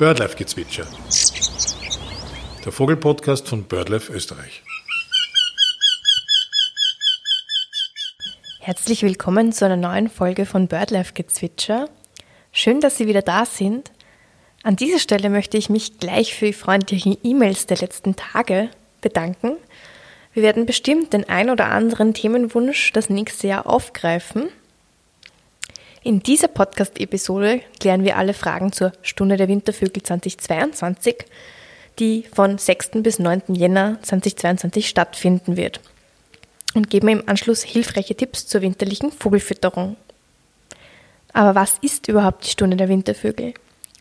Birdlife-Gezwitscher. Der Vogelpodcast von Birdlife Österreich. Herzlich willkommen zu einer neuen Folge von Birdlife Gezwitscher. Schön, dass Sie wieder da sind. An dieser Stelle möchte ich mich gleich für die freundlichen E-Mails der letzten Tage bedanken. Wir werden bestimmt den ein oder anderen Themenwunsch das nächste Jahr aufgreifen. In dieser Podcast-Episode klären wir alle Fragen zur Stunde der Wintervögel 2022, die von 6. bis 9. Jänner 2022 stattfinden wird und geben im Anschluss hilfreiche Tipps zur winterlichen Vogelfütterung. Aber was ist überhaupt die Stunde der Wintervögel?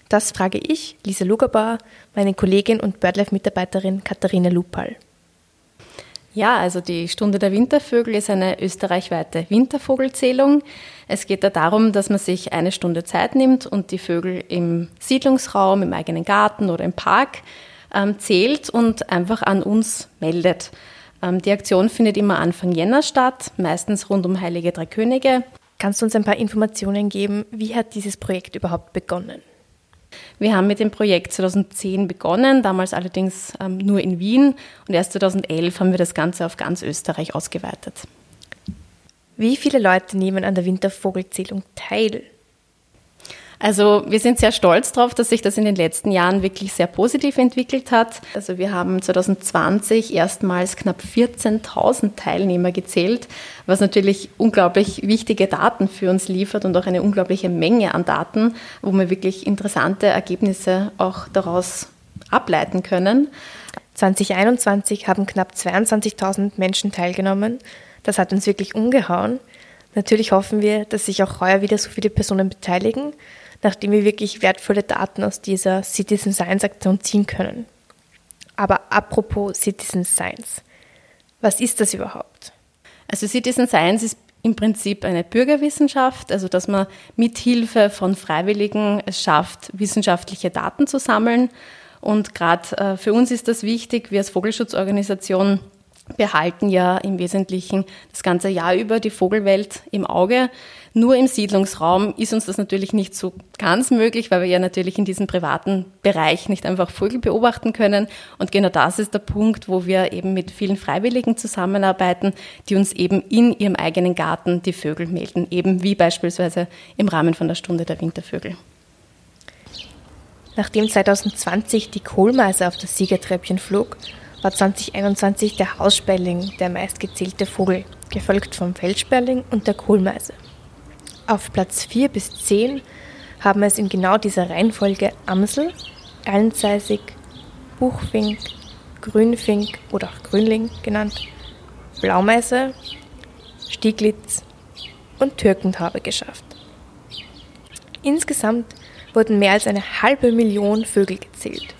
Das frage ich, Lisa Lugerbauer, meine Kollegin und BirdLife-Mitarbeiterin Katharina Lupal. Ja, also die Stunde der Wintervögel ist eine österreichweite Wintervogelzählung. Es geht da darum, dass man sich eine Stunde Zeit nimmt und die Vögel im Siedlungsraum, im eigenen Garten oder im Park ähm, zählt und einfach an uns meldet. Ähm, die Aktion findet immer Anfang Jänner statt, meistens rund um Heilige Drei Könige. Kannst du uns ein paar Informationen geben? Wie hat dieses Projekt überhaupt begonnen? Wir haben mit dem Projekt 2010 begonnen, damals allerdings ähm, nur in Wien und erst 2011 haben wir das Ganze auf ganz Österreich ausgeweitet. Wie viele Leute nehmen an der Wintervogelzählung teil? Also wir sind sehr stolz darauf, dass sich das in den letzten Jahren wirklich sehr positiv entwickelt hat. Also wir haben 2020 erstmals knapp 14.000 Teilnehmer gezählt, was natürlich unglaublich wichtige Daten für uns liefert und auch eine unglaubliche Menge an Daten, wo wir wirklich interessante Ergebnisse auch daraus ableiten können. 2021 haben knapp 22.000 Menschen teilgenommen. Das hat uns wirklich umgehauen. Natürlich hoffen wir, dass sich auch heuer wieder so viele Personen beteiligen nachdem wir wirklich wertvolle Daten aus dieser Citizen Science Aktion ziehen können. Aber apropos Citizen Science, was ist das überhaupt? Also Citizen Science ist im Prinzip eine Bürgerwissenschaft, also dass man mit Hilfe von Freiwilligen es schafft, wissenschaftliche Daten zu sammeln. Und gerade äh, für uns ist das wichtig, wir als Vogelschutzorganisation behalten ja im Wesentlichen das ganze Jahr über die Vogelwelt im Auge. Nur im Siedlungsraum ist uns das natürlich nicht so ganz möglich, weil wir ja natürlich in diesem privaten Bereich nicht einfach Vögel beobachten können. Und genau das ist der Punkt, wo wir eben mit vielen Freiwilligen zusammenarbeiten, die uns eben in ihrem eigenen Garten die Vögel melden, eben wie beispielsweise im Rahmen von der Stunde der Wintervögel. Nachdem 2020 die Kohlmeise auf das Siegertreppchen flog, war 2021 der Haussperling der meistgezählte Vogel, gefolgt vom Feldsperling und der Kohlmeise. Auf Platz 4 bis 10 haben es in genau dieser Reihenfolge Amsel, Erlenzeisig, Buchfink, Grünfink oder auch Grünling genannt, Blaumeise, Stieglitz und Türkenthaube geschafft. Insgesamt wurden mehr als eine halbe Million Vögel gezählt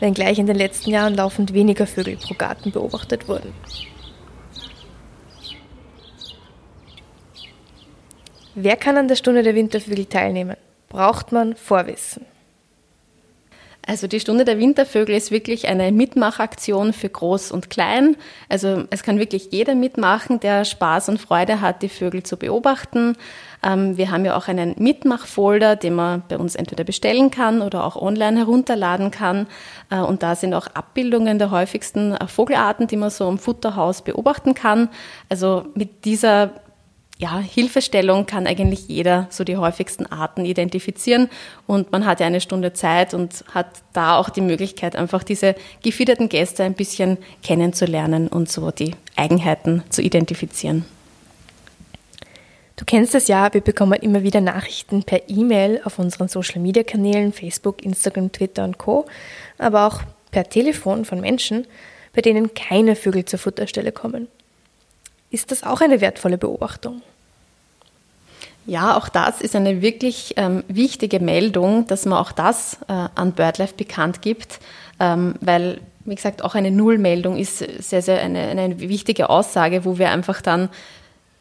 wenngleich in den letzten Jahren laufend weniger Vögel pro Garten beobachtet wurden. Wer kann an der Stunde der Wintervögel teilnehmen? Braucht man Vorwissen? Also die Stunde der Wintervögel ist wirklich eine Mitmachaktion für Groß und Klein. Also es kann wirklich jeder mitmachen, der Spaß und Freude hat, die Vögel zu beobachten. Ähm, wir haben ja auch einen Mitmachfolder, den man bei uns entweder bestellen kann oder auch online herunterladen kann. Äh, und da sind auch Abbildungen der häufigsten äh, Vogelarten, die man so im Futterhaus beobachten kann. Also mit dieser ja, Hilfestellung kann eigentlich jeder so die häufigsten Arten identifizieren und man hat ja eine Stunde Zeit und hat da auch die Möglichkeit, einfach diese gefiederten Gäste ein bisschen kennenzulernen und so die Eigenheiten zu identifizieren. Du kennst es ja, wir bekommen immer wieder Nachrichten per E-Mail auf unseren Social-Media-Kanälen, Facebook, Instagram, Twitter und Co., aber auch per Telefon von Menschen, bei denen keine Vögel zur Futterstelle kommen. Ist das auch eine wertvolle Beobachtung? Ja, auch das ist eine wirklich ähm, wichtige Meldung, dass man auch das äh, an BirdLife bekannt gibt, ähm, weil, wie gesagt, auch eine Nullmeldung ist sehr, sehr eine, eine wichtige Aussage, wo wir einfach dann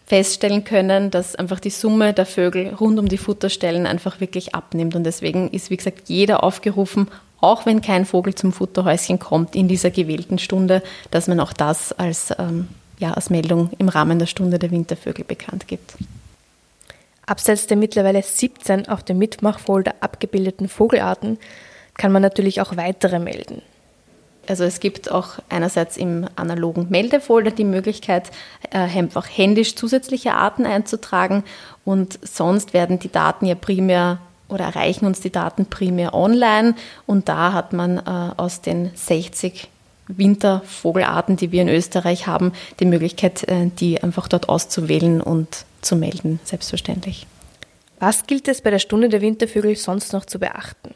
feststellen können, dass einfach die Summe der Vögel rund um die Futterstellen einfach wirklich abnimmt. Und deswegen ist, wie gesagt, jeder aufgerufen, auch wenn kein Vogel zum Futterhäuschen kommt in dieser gewählten Stunde, dass man auch das als, ähm, ja, als Meldung im Rahmen der Stunde der Wintervögel bekannt gibt. Abseits der mittlerweile 17 auf dem Mitmachfolder abgebildeten Vogelarten kann man natürlich auch weitere melden. Also es gibt auch einerseits im analogen Meldefolder die Möglichkeit, äh, einfach händisch zusätzliche Arten einzutragen und sonst werden die Daten ja primär oder erreichen uns die Daten primär online und da hat man äh, aus den 60 Wintervogelarten, die wir in Österreich haben, die Möglichkeit, äh, die einfach dort auszuwählen und zu melden, selbstverständlich. Was gilt es bei der Stunde der Wintervögel sonst noch zu beachten?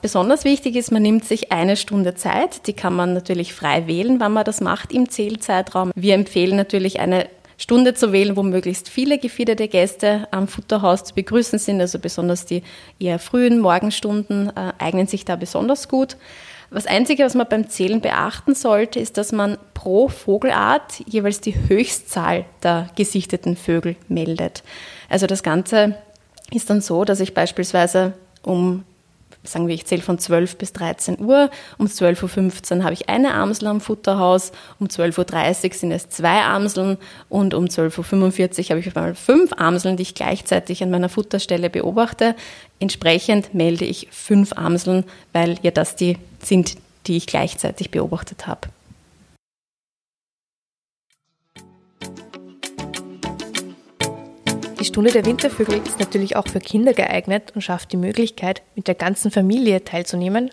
Besonders wichtig ist, man nimmt sich eine Stunde Zeit. Die kann man natürlich frei wählen, wann man das macht im Zählzeitraum. Wir empfehlen natürlich eine Stunde zu wählen, wo möglichst viele gefiederte Gäste am Futterhaus zu begrüßen sind. Also besonders die eher frühen Morgenstunden äh, eignen sich da besonders gut. Das Einzige, was man beim Zählen beachten sollte, ist, dass man pro Vogelart jeweils die Höchstzahl der gesichteten Vögel meldet. Also das Ganze ist dann so, dass ich beispielsweise um sagen wir, ich zähle von 12 bis 13 Uhr. Um 12.15 Uhr habe ich eine Amsel am Futterhaus, um 12.30 Uhr sind es zwei Amseln und um 12.45 Uhr habe ich auf einmal fünf Amseln, die ich gleichzeitig an meiner Futterstelle beobachte. Entsprechend melde ich fünf Amseln, weil ja das die sind, die ich gleichzeitig beobachtet habe. Die Stunde der Wintervögel ist natürlich auch für Kinder geeignet und schafft die Möglichkeit, mit der ganzen Familie teilzunehmen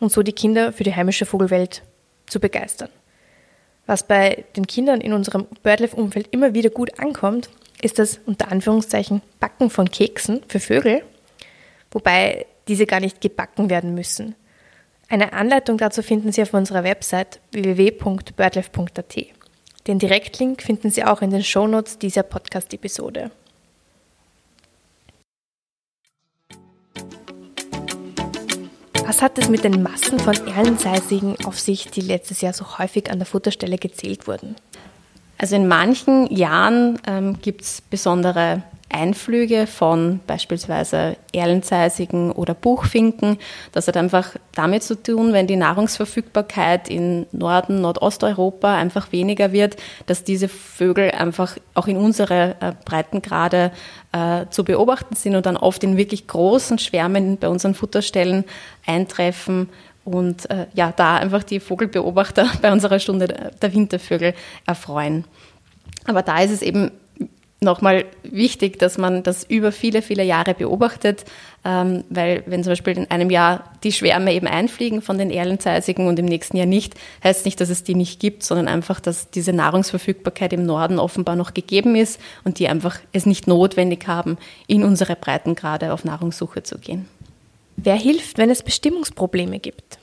und so die Kinder für die heimische Vogelwelt zu begeistern. Was bei den Kindern in unserem BirdLife-Umfeld immer wieder gut ankommt, ist das unter Anführungszeichen Backen von Keksen für Vögel, wobei diese gar nicht gebacken werden müssen. Eine Anleitung dazu finden Sie auf unserer Website www.birdlife.at. Den Direktlink finden Sie auch in den Shownotes dieser Podcast-Episode. Was hat es mit den Massen von Erlenseisigen auf sich, die letztes Jahr so häufig an der Futterstelle gezählt wurden? Also in manchen Jahren ähm, gibt es besondere Einflüge von beispielsweise Erlenzeisigen oder Buchfinken. Das hat einfach damit zu tun, wenn die Nahrungsverfügbarkeit in Norden, Nordosteuropa einfach weniger wird, dass diese Vögel einfach auch in unsere äh, Breitengrade äh, zu beobachten sind und dann oft in wirklich großen Schwärmen bei unseren Futterstellen eintreffen und äh, ja, da einfach die Vogelbeobachter bei unserer Stunde der Wintervögel erfreuen. Aber da ist es eben nochmal wichtig, dass man das über viele, viele Jahre beobachtet, ähm, weil wenn zum Beispiel in einem Jahr die Schwärme eben einfliegen von den Erlenzeisigen und im nächsten Jahr nicht, heißt nicht, dass es die nicht gibt, sondern einfach, dass diese Nahrungsverfügbarkeit im Norden offenbar noch gegeben ist und die einfach es nicht notwendig haben, in unsere Breitengrade auf Nahrungssuche zu gehen. Wer hilft, wenn es Bestimmungsprobleme gibt?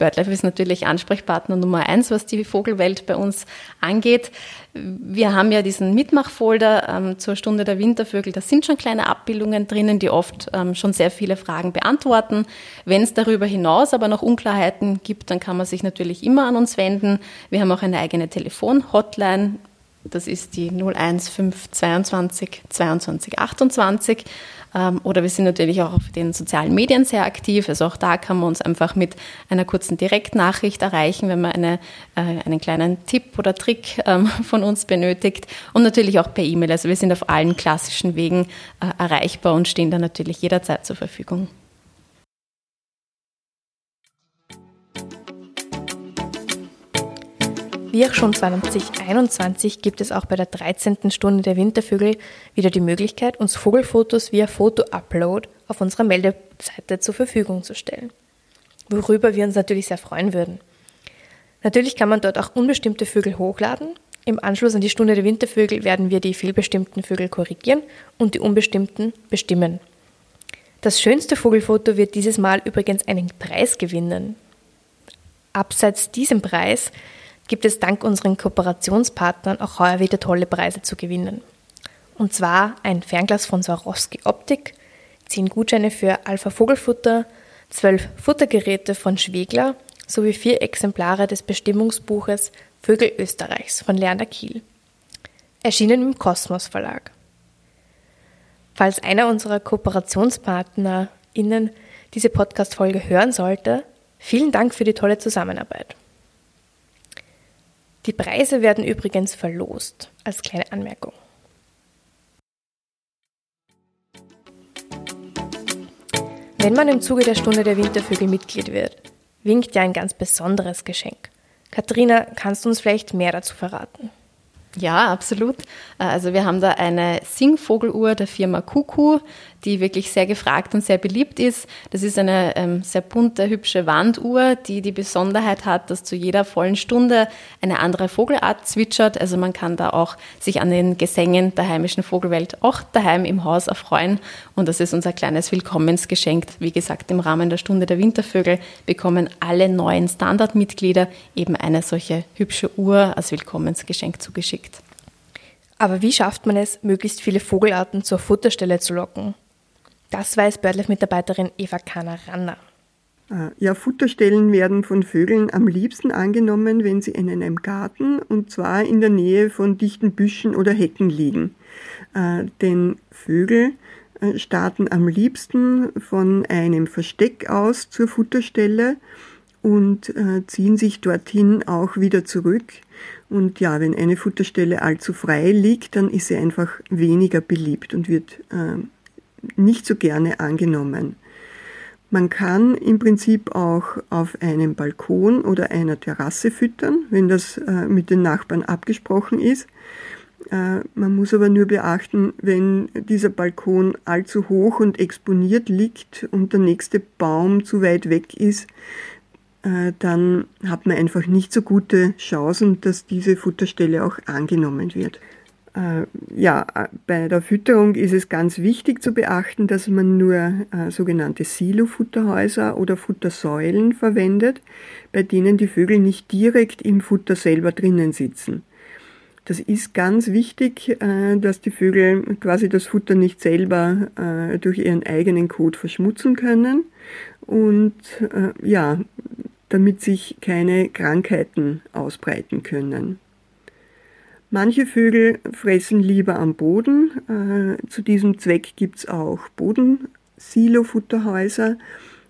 BirdLife ist natürlich Ansprechpartner Nummer eins, was die Vogelwelt bei uns angeht. Wir haben ja diesen Mitmachfolder ähm, zur Stunde der Wintervögel. Da sind schon kleine Abbildungen drinnen, die oft ähm, schon sehr viele Fragen beantworten. Wenn es darüber hinaus aber noch Unklarheiten gibt, dann kann man sich natürlich immer an uns wenden. Wir haben auch eine eigene Telefon-Hotline. Das ist die 01522 22 28. Ähm, oder wir sind natürlich auch auf den sozialen Medien sehr aktiv. Also auch da kann man uns einfach mit einer kurzen Direktnachricht erreichen, wenn man eine, äh, einen kleinen Tipp oder Trick ähm, von uns benötigt. Und natürlich auch per E-Mail. Also wir sind auf allen klassischen Wegen äh, erreichbar und stehen da natürlich jederzeit zur Verfügung. Wie auch schon 2021 gibt es auch bei der 13. Stunde der Wintervögel wieder die Möglichkeit, uns Vogelfotos via Foto-Upload auf unserer Meldeseite zur Verfügung zu stellen. Worüber wir uns natürlich sehr freuen würden. Natürlich kann man dort auch unbestimmte Vögel hochladen. Im Anschluss an die Stunde der Wintervögel werden wir die fehlbestimmten Vögel korrigieren und die unbestimmten bestimmen. Das schönste Vogelfoto wird dieses Mal übrigens einen Preis gewinnen. Abseits diesem Preis gibt es dank unseren Kooperationspartnern auch heuer wieder tolle Preise zu gewinnen. Und zwar ein Fernglas von Swarovski Optik, 10 Gutscheine für Alpha Vogelfutter, 12 Futtergeräte von Schwegler sowie vier Exemplare des Bestimmungsbuches Vögel Österreichs von Lerner Kiel. Erschienen im Kosmos Verlag. Falls einer unserer KooperationspartnerInnen diese Podcast-Folge hören sollte, vielen Dank für die tolle Zusammenarbeit. Die Preise werden übrigens verlost, als kleine Wenn man im Zuge der Stunde der Wintervögel Mitglied wird, winkt ja ein ganz besonderes Geschenk. Katharina, kannst du uns vielleicht mehr dazu verraten? Ja, absolut. Also wir haben da eine Singvogeluhr der Firma Kuku, die wirklich sehr gefragt und sehr beliebt ist. Das ist eine ähm, sehr bunte, hübsche Wanduhr, die die Besonderheit hat, dass zu jeder vollen Stunde eine andere Vogelart zwitschert. Also man kann da auch sich an den Gesängen der heimischen Vogelwelt auch daheim im Haus erfreuen. Und das ist unser kleines Willkommensgeschenk. Wie gesagt, im Rahmen der Stunde der Wintervögel bekommen alle neuen Standardmitglieder eben eine solche hübsche Uhr als Willkommensgeschenk zugeschickt. Aber wie schafft man es, möglichst viele Vogelarten zur Futterstelle zu locken? Das weiß BirdLife-Mitarbeiterin Eva Kahner-Ranner. Äh, ja, Futterstellen werden von Vögeln am liebsten angenommen, wenn sie in einem Garten und zwar in der Nähe von dichten Büschen oder Hecken liegen. Äh, denn Vögel äh, starten am liebsten von einem Versteck aus zur Futterstelle und ziehen sich dorthin auch wieder zurück. Und ja, wenn eine Futterstelle allzu frei liegt, dann ist sie einfach weniger beliebt und wird nicht so gerne angenommen. Man kann im Prinzip auch auf einem Balkon oder einer Terrasse füttern, wenn das äh, mit den Nachbarn abgesprochen ist. Äh, man muss aber nur beachten, wenn dieser Balkon allzu hoch und exponiert liegt und der nächste Baum zu weit weg ist, äh, dann hat man einfach nicht so gute Chancen, dass diese Futterstelle auch angenommen wird. Äh, ja, bei der Fütterung ist es ganz wichtig zu beachten, dass man nur äh, sogenannte Silo-Futterhäuser oder Futtersäulen verwendet, bei denen die Vögel nicht direkt im Futter selber drinnen sitzen. Das ist ganz wichtig, äh, dass die Vögel quasi das Futter nicht selber äh, durch ihren eigenen Kot verschmutzen können und äh, ja, damit sich keine Krankheiten ausbreiten können. Manche Vögel fressen lieber am Boden. Äh, zu diesem Zweck gibt's auch Bodensilofutterhäuser,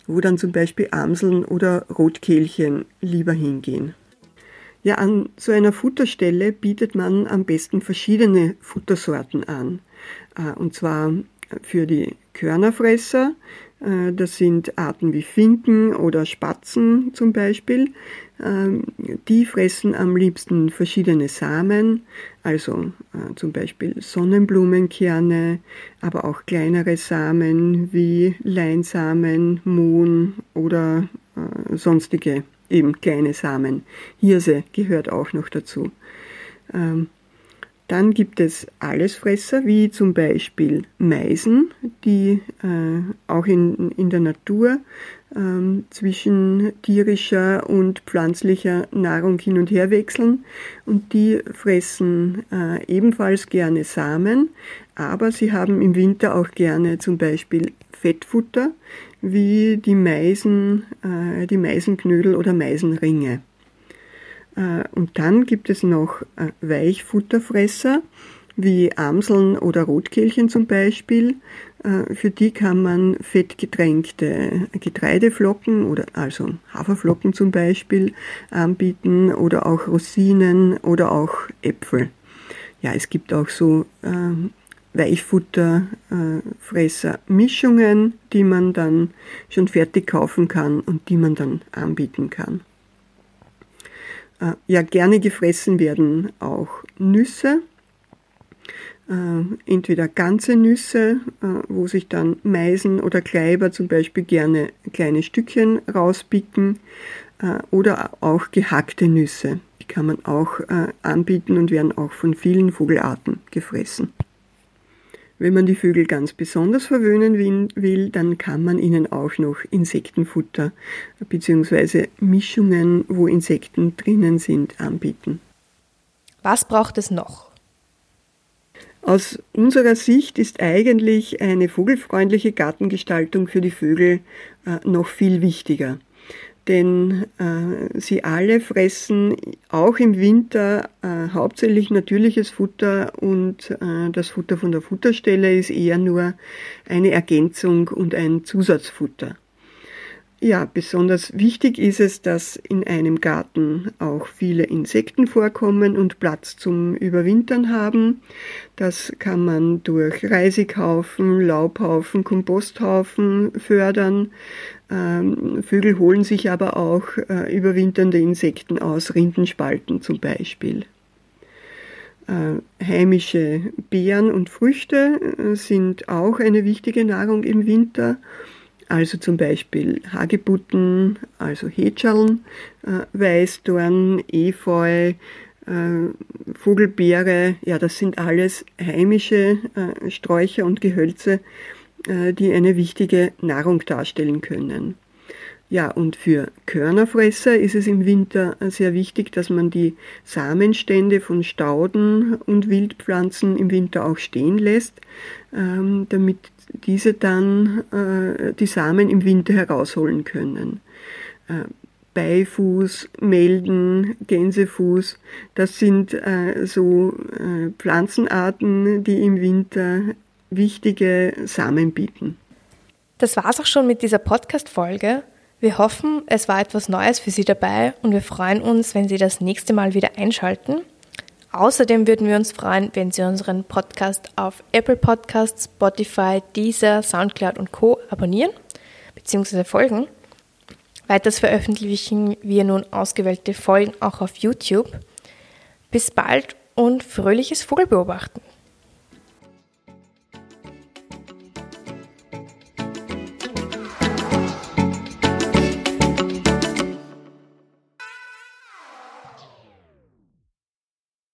wo dann zum Beispiel Amseln oder Rotkehlchen lieber hingehen. Ja, an so einer Futterstelle bietet man am besten verschiedene Futtersorten an. Äh, und zwar für die Körnerfresser, äh, das sind Arten wie Finken oder Spatzen zum Beispiel. Ähm, die fressen am liebsten verschiedene Samen, also äh, zum Beispiel Sonnenblumenkerne, aber auch kleinere Samen wie Leinsamen, Mohn oder äh, sonstige eben kleine Samen. Hirse gehört auch noch dazu. Dann gibt es Allesfresser, wie zum Beispiel Meisen, die äh, auch in, in der Natur ähm, zwischen tierischer und pflanzlicher Nahrung hin und her wechseln. Und die fressen äh, ebenfalls gerne Samen, aber sie haben im Winter auch gerne zum Beispiel Fettfutter, wie die Meisen, äh, die Meisenknödel oder Meisenringe. Äh, und dann gibt es noch äh, Weichfutterfresser, wie Amseln oder Rotkehlchen zum Beispiel. Äh, für die kann man fettgetränkte Getreideflocken oder also Haferflocken zum Beispiel anbieten oder auch Rosinen oder auch Äpfel. Ja, es gibt auch so äh, Weichfutterfresser-Mischungen, die man dann schon fertig kaufen kann und die man dann anbieten kann. Äh, ja, gerne gefressen werden auch Nüsse, äh, entweder ganze Nüsse, äh, wo sich dann Meisen oder Kleiber zum Beispiel gerne kleine Stückchen rauspicken, oder auch gehackte Nüsse. Die kann man auch anbieten und werden auch von vielen Vogelarten gefressen. Wenn man die Vögel ganz besonders verwöhnen will, dann kann man ihnen auch noch Insektenfutter bzw. Mischungen, wo Insekten drinnen sind, anbieten. Was braucht es noch? Aus unserer Sicht ist eigentlich eine vogelfreundliche Gartengestaltung für die Vögel äh, noch viel wichtiger denn äh, sie alle fressen auch im Winter äh, hauptsächlich natürliches Futter und äh, das Futter von der Futterstelle ist eher nur eine Ergänzung und ein Zusatzfutter. Ja, besonders wichtig ist es, dass in einem Garten auch viele Insekten vorkommen und Platz zum Überwintern haben. Das kann man durch Reisighaufen, Laubhaufen, Komposthaufen fördern. Ähm, Vögel holen sich aber auch äh, überwinternde Insekten aus Rindenspalten zum Beispiel. Äh, heimische Beeren und Früchte äh, sind auch eine wichtige Nahrung im Winter also zum Beispiel Hagebutten, also Hätscherln, äh, Weißdorn, Efeu, äh, Vogelbeere, ja, das sind alles heimische äh, Sträucher und Gehölze, äh, die eine wichtige Nahrung darstellen können. Ja, und für Körnerfresser ist es im Winter sehr wichtig, dass man die Samenstände von Stauden und Wildpflanzen im Winter auch stehen lässt, ähm, damit diese dann äh, die Samen im Winter herausholen können. Äh, Beifuß, Melden, Gänsefuß, das sind äh, so äh, Pflanzenarten, die im Winter wichtige Samen bieten. Das war's auch schon mit dieser Podcast-Folge. Wir hoffen, es war etwas Neues für Sie dabei und wir freuen uns, wenn Sie das nächste Mal wieder einschalten. Außerdem würden wir uns freuen, wenn Sie unseren Podcast auf Apple Podcasts, Spotify, Deezer, Soundcloud und Co. abonnieren bzw. folgen. Weiters veröffentlichen wir nun ausgewählte Folgen auch auf YouTube. Bis bald und fröhliches Vogelbeobachten.